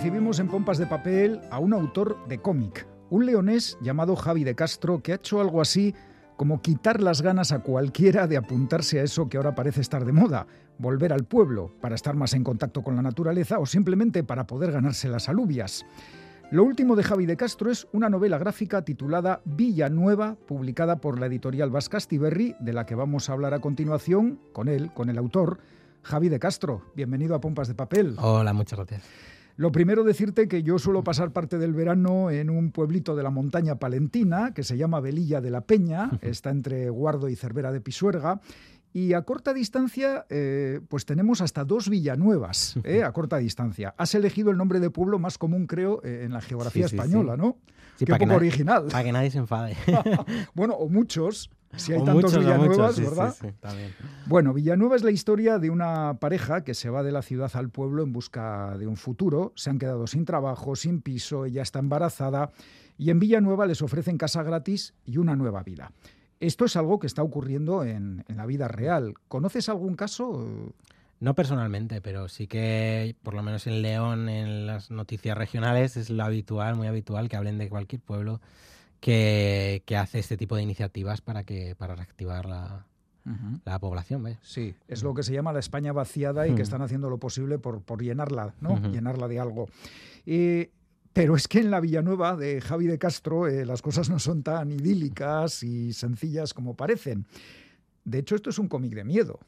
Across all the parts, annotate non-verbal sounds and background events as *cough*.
Recibimos en Pompas de Papel a un autor de cómic, un leonés llamado Javi de Castro, que ha hecho algo así como quitar las ganas a cualquiera de apuntarse a eso que ahora parece estar de moda, volver al pueblo para estar más en contacto con la naturaleza o simplemente para poder ganarse las alubias. Lo último de Javi de Castro es una novela gráfica titulada Villanueva, publicada por la editorial Vascastiberri, de la que vamos a hablar a continuación con él, con el autor, Javi de Castro. Bienvenido a Pompas de Papel. Hola, muchas gracias. Lo primero decirte que yo suelo pasar parte del verano en un pueblito de la montaña palentina que se llama Velilla de la Peña, está entre Guardo y Cervera de Pisuerga. Y a corta distancia, eh, pues tenemos hasta dos Villanuevas, eh, a corta distancia. Has elegido el nombre de pueblo más común, creo, eh, en la geografía española, ¿no? Sí, Qué poco original. Para que nadie se enfade. *laughs* bueno, o muchos, si hay tantos Villanuevas, sí, ¿verdad? Sí, también. Bueno, Villanueva es la historia de una pareja que se va de la ciudad al pueblo en busca de un futuro. Se han quedado sin trabajo, sin piso, ella está embarazada y en Villanueva les ofrecen casa gratis y una nueva vida. Esto es algo que está ocurriendo en, en la vida real. ¿Conoces algún caso? No personalmente, pero sí que, por lo menos en León, en las noticias regionales, es lo habitual, muy habitual, que hablen de cualquier pueblo que, que hace este tipo de iniciativas para, que, para reactivar la, la población. ¿ves? Sí, es lo que se llama la España vaciada y que Mm. están haciendo lo posible por, por llenarla, ¿no? Llenarla de algo. Eh, pero es que en la Villanueva de Javi de Castro eh, las cosas no son tan idílicas y sencillas como parecen. De hecho, esto es un cómic de miedo.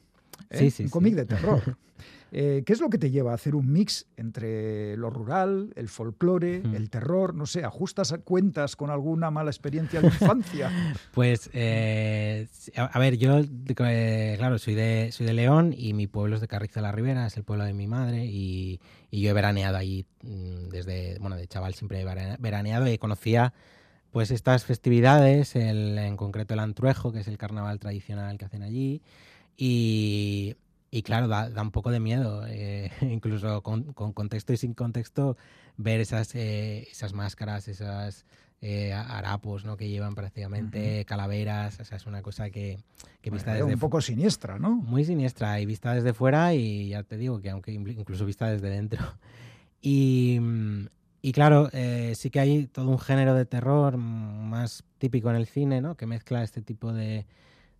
¿Eh? Sí, sí, un sí. cómic de terror. *laughs* Eh, ¿Qué es lo que te lleva a hacer un mix entre lo rural, el folclore, Mm. el terror? No sé, ¿ajustas cuentas con alguna mala experiencia de infancia? *laughs* Pues, eh, a, ver, yo, eh, claro, soy de, soy de León y mi pueblo es de Carrizo de la Ribera, es el pueblo de mi madre y, y yo he veraneado allí mm, desde, bueno, de chaval siempre he vera- veraneado y conocía pues estas festividades, el, en concreto el Antruejo, que es el carnaval tradicional que hacen allí y, y claro, da, da un poco de miedo, eh, *laughs* incluso con, con contexto y sin contexto, ver esas, eh, esas máscaras, esas eh, harapos ¿no? que llevan prácticamente, calaveras, o sea, es una cosa que, que vista Bueno, desde un poco siniestra, ¿no? muy siniestra y vista desde fuera y ya te digo que aunque incluso vista desde dentro. *laughs* Y, mm, y claro, eh, sí que hay todo un género de terror mm, más típico en el cine, ¿no? Que mezcla este tipo de,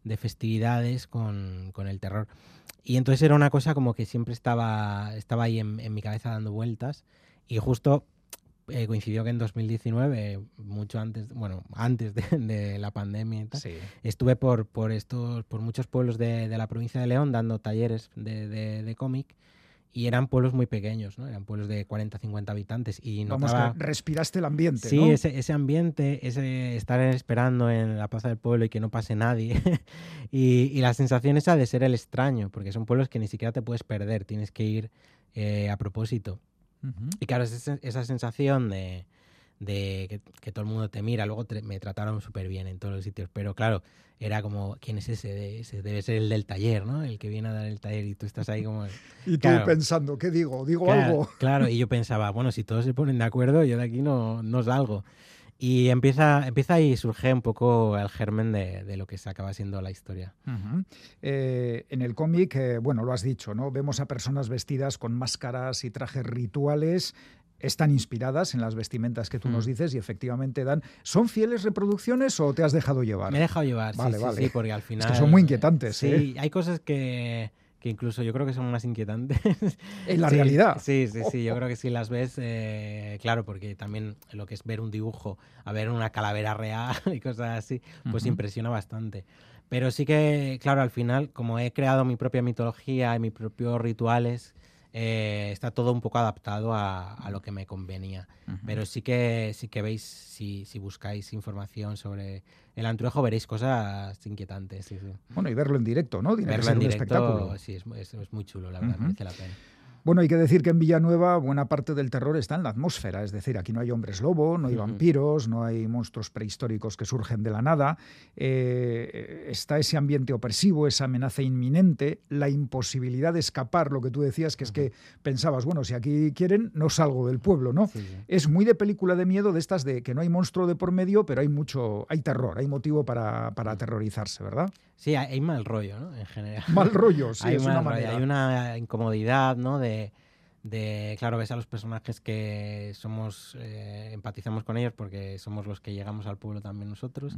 de festividades con, con el terror. Y entonces era una cosa como que siempre estaba, estaba ahí en, en mi cabeza dando vueltas y justo eh, coincidió que en 2019, mucho antes, bueno, antes de, de la pandemia y tal, Sí. estuve por, por estos, por muchos pueblos de, de la provincia de León dando talleres de, de- de cómic y eran pueblos muy pequeños, ¿no? Eran pueblos de 40, 50 habitantes y Vamos, notaba... que respiraste el ambiente, Sí, ¿no? ese, ese ambiente, ese estar esperando en la plaza del pueblo y que no pase nadie. *laughs* y, y la sensación esa de ser el extraño, porque son pueblos que ni siquiera te puedes perder, tienes que ir eh, a propósito. Y claro, es esa, esa sensación de, de que, que todo el mundo te mira. Luego te- me trataron súper bien en todos los sitios. Pero claro, era como, ¿quién es ese? Ese debe ser el del taller, ¿no? El que viene a dar el taller y tú estás ahí como... *laughs* Y tú Claro. pensando, ¿qué digo? ¿Digo Claro, algo? *laughs* Claro, y yo pensaba, bueno, si todos se ponen de acuerdo, yo de aquí no, no salgo. Y empieza, empieza ahí surge un poco el germen de, de lo que se acaba siendo la historia. Ujú. Eh, en el cómic, eh, bueno, lo has dicho, ¿no? Vemos a personas vestidas con máscaras y trajes rituales. Están inspiradas en las vestimentas que tú nos Mm. dices y efectivamente dan. ¿Son fieles reproducciones o te has dejado llevar? Me he dejado llevar, Vale, sí, sí, vale. sí, porque al Es final... que son muy inquietantes, Sí, ¿eh? hay cosas que, que incluso yo creo que son más inquietantes. En la Sí, realidad. Sí, sí, sí. Yo *laughs* creo que si las ves, eh, claro, porque también lo que es ver un dibujo, a ver una calavera real *laughs* y cosas así, pues Ujú. impresiona bastante. Pero sí que, claro, al final, como he creado mi propia mitología y mis propios rituales, eh, está todo un poco adaptado a, a lo que me convenía. Pero sí que, sí que veis, si, si buscáis información sobre el antruejo, veréis cosas inquietantes. Sí, sí. Bueno, y verlo en directo, ¿no? Tiene que Verlo ser en un directo, espectáculo. sí, es, es- es muy chulo, la verdad, merece la pena. Bueno, hay que decir que en Villanueva buena parte del terror está en la atmósfera, es decir, aquí no hay hombres lobo, no hay vampiros, no hay monstruos prehistóricos que surgen de la nada, eh, está ese ambiente opresivo, esa amenaza inminente, la imposibilidad de escapar, lo que tú decías, que es que pensabas, bueno, si aquí quieren, no salgo del pueblo, ¿no? Sí, sí. Es muy de película de miedo de estas de que no hay monstruo de por medio, pero hay mucho, hay terror, hay motivo para, para aterrorizarse, ¿verdad? Sí, hay, hay mal rollo, ¿no? En general. Mal rollo, sí, *laughs* hay es mal una rollo, manera. hay una incomodidad, ¿no? De, de, claro, ves a los personajes que somos, eh, empatizamos con ellos porque somos los que llegamos al pueblo también nosotros.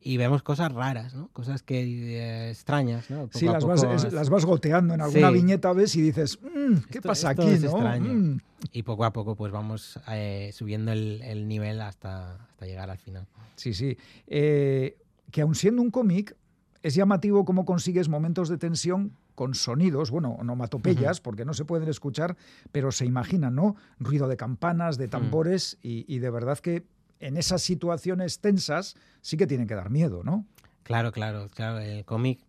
Y vemos cosas raras, ¿no? Cosas que eh, extrañas, ¿no? sí, las, vas, las, vas, goteando en alguna viñeta, ves y dices, mm, ¿qué pasa aquí? ¿no? Mm. Y poco a poco pues vamos eh, subiendo el, nivel hasta, hasta llegar al final. Sí, sí. que aun siendo un cómic, es llamativo cómo consigues momentos de tensión con sonidos, bueno, onomatopeyas, porque no se pueden escuchar, pero se imaginan, ¿no? Ruido de campanas, de mm. tambores, y, de verdad que en esas situaciones tensas sí que tienen que dar miedo, ¿no? Claro, claro, claro. El cómic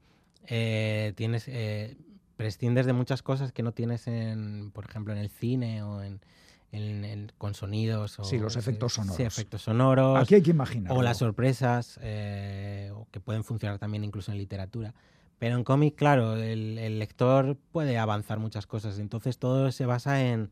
eh, tienes eh, prescindes de muchas cosas que no tienes en, por ejemplo, en el cine o en, con sonidos. O, sí, los efectos sonoros. Sí, efectos sonoros. Aquí hay que imaginar. O las sorpresas, eh, que pueden funcionar también incluso en literatura. Pero en cómic, claro, el, lector puede avanzar muchas cosas. Entonces todo se basa en,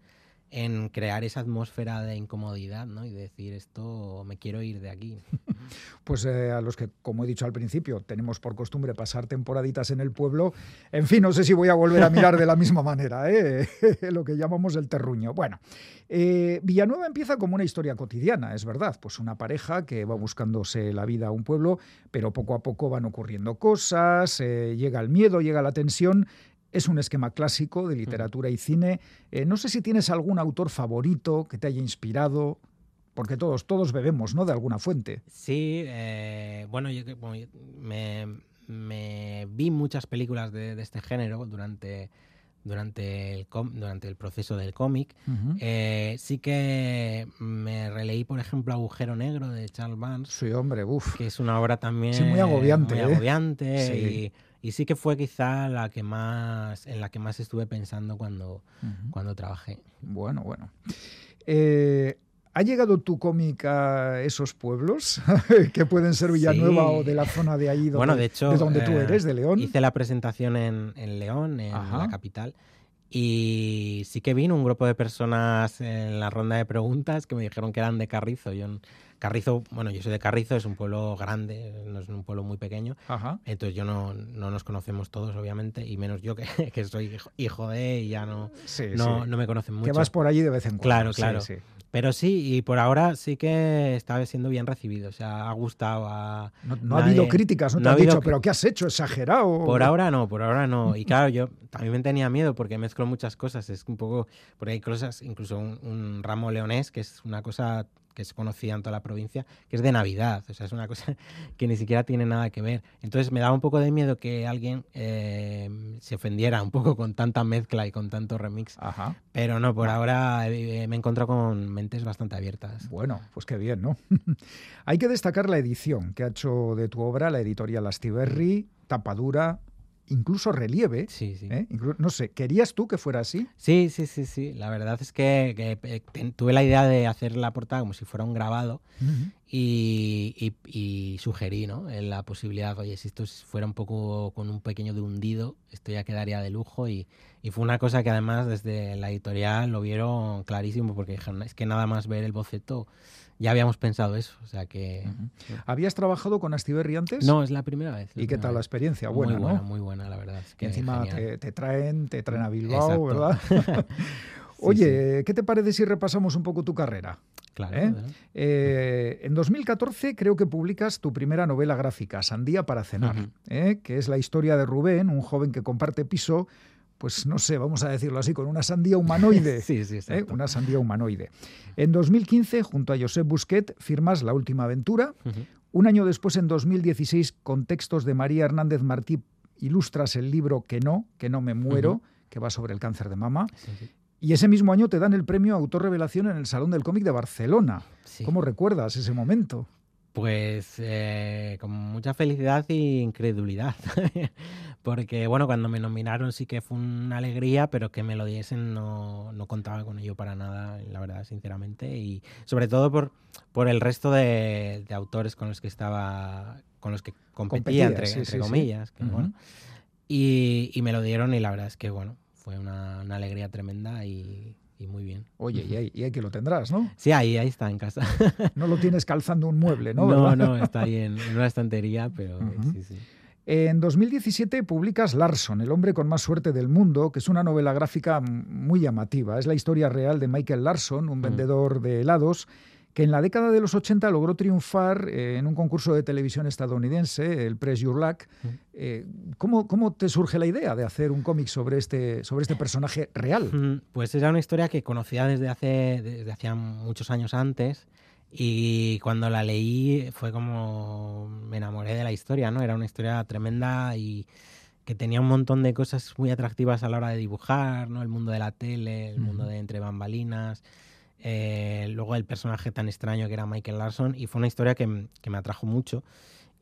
en crear esa atmósfera de incomodidad, ¿no? Y decir esto, me quiero ir de aquí. *laughs* Pues eh, a los que, como he dicho al principio, tenemos por costumbre pasar temporaditas en el pueblo, en fin, no sé si voy a volver a mirar de la misma manera, ¿eh? *laughs* lo que llamamos el terruño. Bueno, eh, Villanueva empieza como una historia cotidiana, es verdad, pues una pareja que va buscándose la vida a un pueblo, pero poco a poco van ocurriendo cosas, llega el miedo, llega la tensión es un esquema clásico de literatura y cine. Eh, no sé si tienes algún autor favorito que te haya inspirado, porque todos, todos bebemos, ¿no? De alguna fuente. Sí, eh, bueno, yo me, vi muchas películas de, este género durante, durante, el, durante el proceso del cómic. Eh, sí que me releí, por ejemplo, Agujero Negro de Charles Vance. Sí, hombre, uff. Que es una obra también... muy agobiante. Muy agobiante y y sí que fue quizá la que más, en la que más estuve pensando cuando, cuando trabajé. Bueno, bueno. Eh, ¿Ha llegado tu cómic a esos pueblos *laughs* que pueden ser Villanueva o de la zona de ahí donde, bueno, de, hecho, de donde tú eh, eres, de León? Hice la presentación en, en León, en la capital. Y sí que vino un grupo de personas en la ronda de preguntas que me dijeron que eran de Carrizo. Yo Carrizo, bueno, yo soy de Carrizo, es un pueblo grande, no es un pueblo muy pequeño. Entonces yo no, no, nos conocemos todos, obviamente, y menos yo que, *laughs* que soy hijo de y ya no, no, no, me conocen mucho. Que vas por allí de vez en cuando. Claro, claro. Pero sí, y por ahora sí que está siendo bien recibido. O sea, ha gustado. no, ha habido críticas, no te han dicho, pero ¿qué has hecho? ¿Exagerado? Por ahora no, por ahora no. Y claro, yo también me tenía miedo porque mezclo muchas cosas. Es un poco. Porque hay cosas, incluso un ramo leonés, que es una cosa que es conocida en toda la provincia, que es de Navidad. O sea, es una cosa *laughs* que ni siquiera tiene nada que ver. Entonces me daba un poco de miedo que alguien eh, se ofendiera un poco con tanta mezcla y con tanto remix. Pero no, por ahora eh, me he encontrado con mentes bastante abiertas. Bueno, pues qué bien, ¿no? *laughs* Hay que destacar la edición que ha hecho de tu obra la editorial Astiberri, tapadura, incluso relieve. Sí, sí. ¿eh? no sé, ¿querías tú que fuera así? Sí, sí, sí, sí. La verdad es que, eh, tuve la idea de hacer la portada como si fuera un grabado y, sugerí ¿no? la posibilidad, oye, si esto fuera un poco con un pequeño de hundido, esto ya quedaría de lujo y, fue una cosa que además desde la editorial lo vieron clarísimo porque dijeron, es que nada más ver el boceto ya habíamos pensado eso. O sea que. ¿Habías trabajado con Astiberri antes? No, es la primera vez. ¿Y qué tal la experiencia? Buena, muy buena, muy buena, la verdad. que encima te, traen, te traen a Bilbao, ¿verdad? *laughs* Oye, ¿qué te parece si repasamos un poco tu carrera? Claro. ¿Eh? Eh, en 2014 creo que publicas tu primera novela gráfica, Sandía para cenar, ¿eh? que es la historia de Rubén, un joven que comparte piso pues no sé, vamos a decirlo así, con una sandía humanoide. *laughs* sí, sí, ¿eh? Una sandía humanoide. En 2015, junto a Josep Busquet, firmas La Última Aventura. Un año después, en 2016, con textos de María Hernández Martí, ilustras el libro Que no, que no me muero, que va sobre el cáncer de mama. Y ese mismo año te dan el premio Autor Revelación en el Salón del Cómic de Barcelona. ¿Cómo recuerdas ese momento? Pues eh, con mucha felicidad e incredulidad. *laughs* Porque, bueno, cuando me nominaron sí que fue una alegría, pero que me lo diesen no, no contaba con ello para nada, la verdad, sinceramente. Y sobre todo por, por el resto de, autores con los que estaba, con los que competía, entre, comillas. y, y, me lo dieron y la verdad es que, bueno, fue una, una alegría tremenda y y muy bien. Oye, y ahí, y que lo tendrás, ¿no? Sí, ahí, ahí está en casa. no lo tienes calzando un mueble, ¿no? *laughs* No, no, está ahí en, una estantería, pero sí, sí. En 2017 publicas Larson, el hombre con más suerte del mundo, que es una novela gráfica muy llamativa. Es la historia real de Michael Larson, un mm. vendedor de helados que en la década de los 80 logró triunfar eh, en un concurso de televisión estadounidense, el Press Your Luck. Mm. Eh, ¿cómo, ¿cómo, te surge la idea de hacer un cómic sobre este, sobre este personaje real? Mm, pues era una historia que conocía desde hace, desde hacía muchos años antes y cuando la leí fue como me enamoré de la historia, ¿no? Era una historia tremenda y que tenía un montón de cosas muy atractivas a la hora de dibujar, ¿no? El mundo de la tele, el mundo de entre bambalinas, eh, luego el personaje tan extraño que era Michael Larson y fue una historia que, que me atrajo mucho.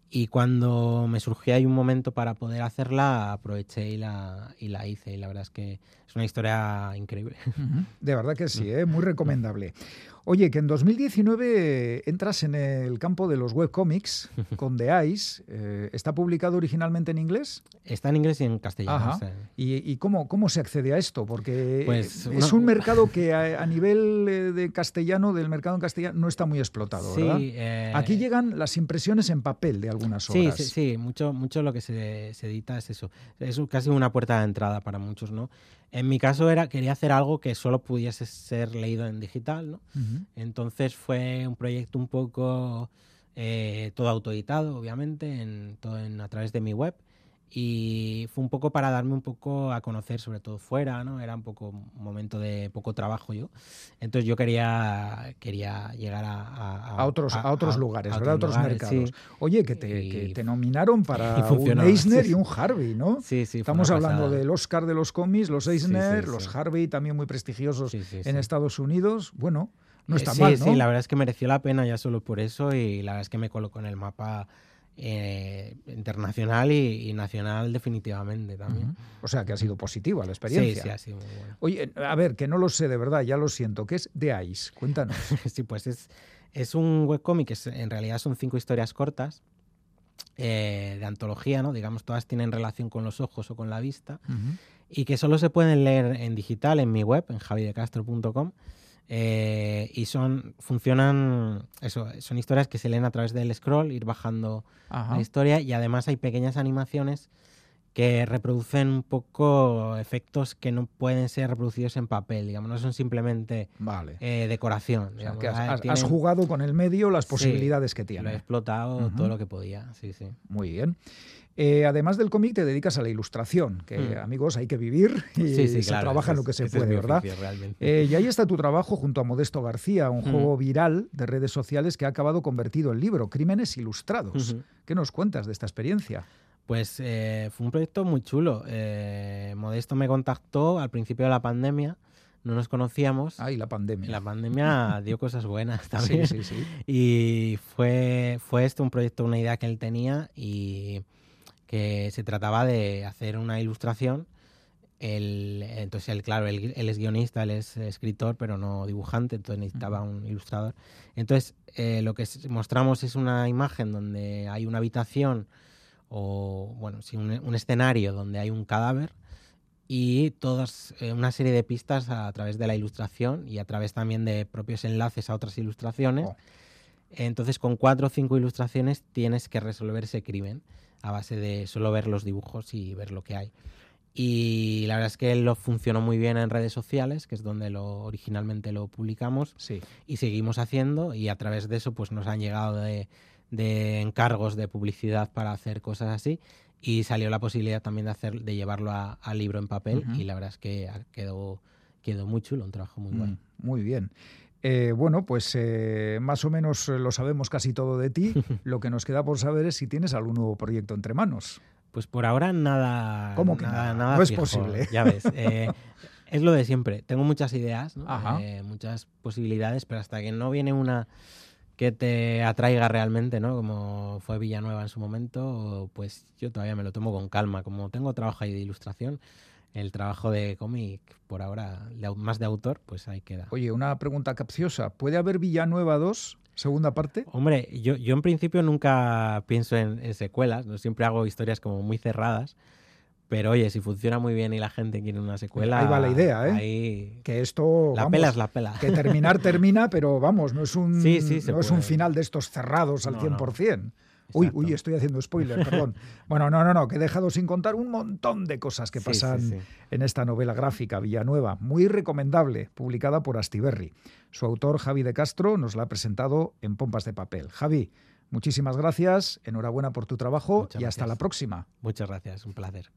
Y cuando me surgió ahí un momento para poder hacerla, aproveché y la, y la hice. Y la verdad es que es una historia increíble. De verdad que sí, ¿eh? muy recomendable. Oye, que en 2019 entras en el campo de los webcomics *laughs* con The Ice. Eh, ¿Está publicado originalmente en inglés? Está en inglés y en castellano. ¿Y, cómo, cómo, se accede a esto? Porque pues, es un mercado que *laughs* a, nivel eh, de castellano, del mercado en castellano, no está muy explotado, ¿verdad? Eh, Aquí llegan las impresiones en papel de algunas obras. Sí, sí, sí. Mucho, mucho lo que se, se edita es eso. Es casi una puerta de entrada para muchos, ¿no? En mi caso era quería hacer algo que solo pudiese ser leído en digital, ¿no? Entonces fue un proyecto un poco eh, todo autoeditado, obviamente, en, todo en, a través de mi web y fue un poco para darme un poco a conocer, sobre todo fuera, ¿no? Era un poco un momento de poco trabajo yo. Entonces yo quería, quería llegar a... A, otros, a, otros lugares, a ¿verdad? Otros, mercados. Oye, que te, te, nominaron *laughs* para un Eisner y un Harvey, ¿no? Sí, sí. Estamos hablando del Oscar de los cómics, los Eisner, los Harvey, también muy prestigiosos en Estados Unidos. Bueno, no está mal, ¿no? Sí, la verdad es que mereció la pena ya solo por eso y la verdad es que me colocó en el mapa eh, internacional y, nacional definitivamente también. O sea que ha sido positiva la experiencia. Sí, sí, ha sido muy buena. Oye, a ver, que no lo sé de verdad, ya lo siento, ¿qué es The Ice? Cuéntanos. *laughs* sí, pues es, es un webcómic que en realidad son cinco historias cortas eh, de antología, ¿no? Digamos, todas tienen relación con los ojos o con la vista y que solo se pueden leer en digital en mi web, en javidecastro.com eh, y son, funcionan, eso, son historias que se leen a través del scroll, ir bajando la historia y además hay pequeñas animaciones que reproducen un poco efectos que no pueden ser reproducidos en papel, digamos, no son simplemente eh, decoración. has, jugado con el medio las posibilidades que tiene. Lo he explotado todo lo que podía, sí, sí. Muy bien. Eh, además del cómic, te dedicas a la ilustración, que mm. amigos, hay que vivir y se trabaja en lo que se puede, ¿verdad? Eh, y ahí está tu trabajo junto a Modesto García, un mm. juego viral de redes sociales que ha acabado convertido en libro, Crímenes Ilustrados. ¿Qué nos cuentas de esta experiencia? Pues eh, fue un proyecto muy chulo. Modesto me contactó al principio de la pandemia no nos conocíamos. Ay, la pandemia. La pandemia dio cosas buenas *laughs* también. Sí, sí, sí. Y fue, fue esto un proyecto, una idea que él tenía y que se trataba de hacer una ilustración. El, entonces, él, claro, él, es guionista, él es escritor, pero no dibujante, entonces necesitaba un ilustrador. Entonces, eh, lo que mostramos es una imagen donde hay una habitación o, bueno, sí, un, escenario donde hay un cadáver y todas eh, una serie de pistas a, través de la ilustración y a través también de propios enlaces a otras ilustraciones. Oh. Entonces, con cuatro o cinco ilustraciones tienes que resolver ese crimen a base de solo ver los dibujos y ver lo que hay. Y la verdad es que lo funcionó muy bien en redes sociales, que es donde lo originalmente lo publicamos. Sí. Y seguimos haciendo y a través de eso pues nos han llegado de, encargos de publicidad para hacer cosas así y salió la posibilidad también de hacer de llevarlo a, libro en papel y la verdad es que quedó, quedó muy chulo, un trabajo muy bueno. Mm, muy bien. Eh, bueno, pues eh, más o menos lo sabemos casi todo de ti. *laughs* Lo que nos queda por saber es si tienes algún nuevo proyecto entre manos. Pues por ahora nada. ¿Cómo que nada? no es posible. Ya ves. *laughs* Eh, es lo de siempre. Tengo muchas ideas, muchas posibilidades, pero hasta que no viene una que te atraiga realmente, ¿no? Como fue Villanueva en su momento, pues yo todavía me lo tomo con calma. Como tengo trabajo ahí de ilustración, el trabajo de cómic, por ahora, más de autor, pues ahí queda. Oye, una pregunta capciosa. ¿Puede haber Villanueva 2, segunda parte? Hombre, yo, yo en principio nunca pienso en, secuelas, ¿no? siempre hago historias como muy cerradas. Pero oye, si funciona muy bien y la gente quiere una secuela. Ahí va la idea, ¿eh? Ahí... Que esto. La pela es la pela. Que terminar *laughs* termina, pero vamos, no es un, no es un final de estos cerrados al 100%. Uy, uy, estoy haciendo spoiler, perdón. *laughs* bueno, no, no, no, que he dejado sin contar un montón de cosas que pasan en esta novela gráfica Villanueva, muy recomendable, publicada por Astiberri. Su autor, Javi de Castro, nos la ha presentado en Pompas de Papel. Javi, muchísimas gracias, enhorabuena por tu trabajo y hasta la próxima. Muchas gracias, un placer.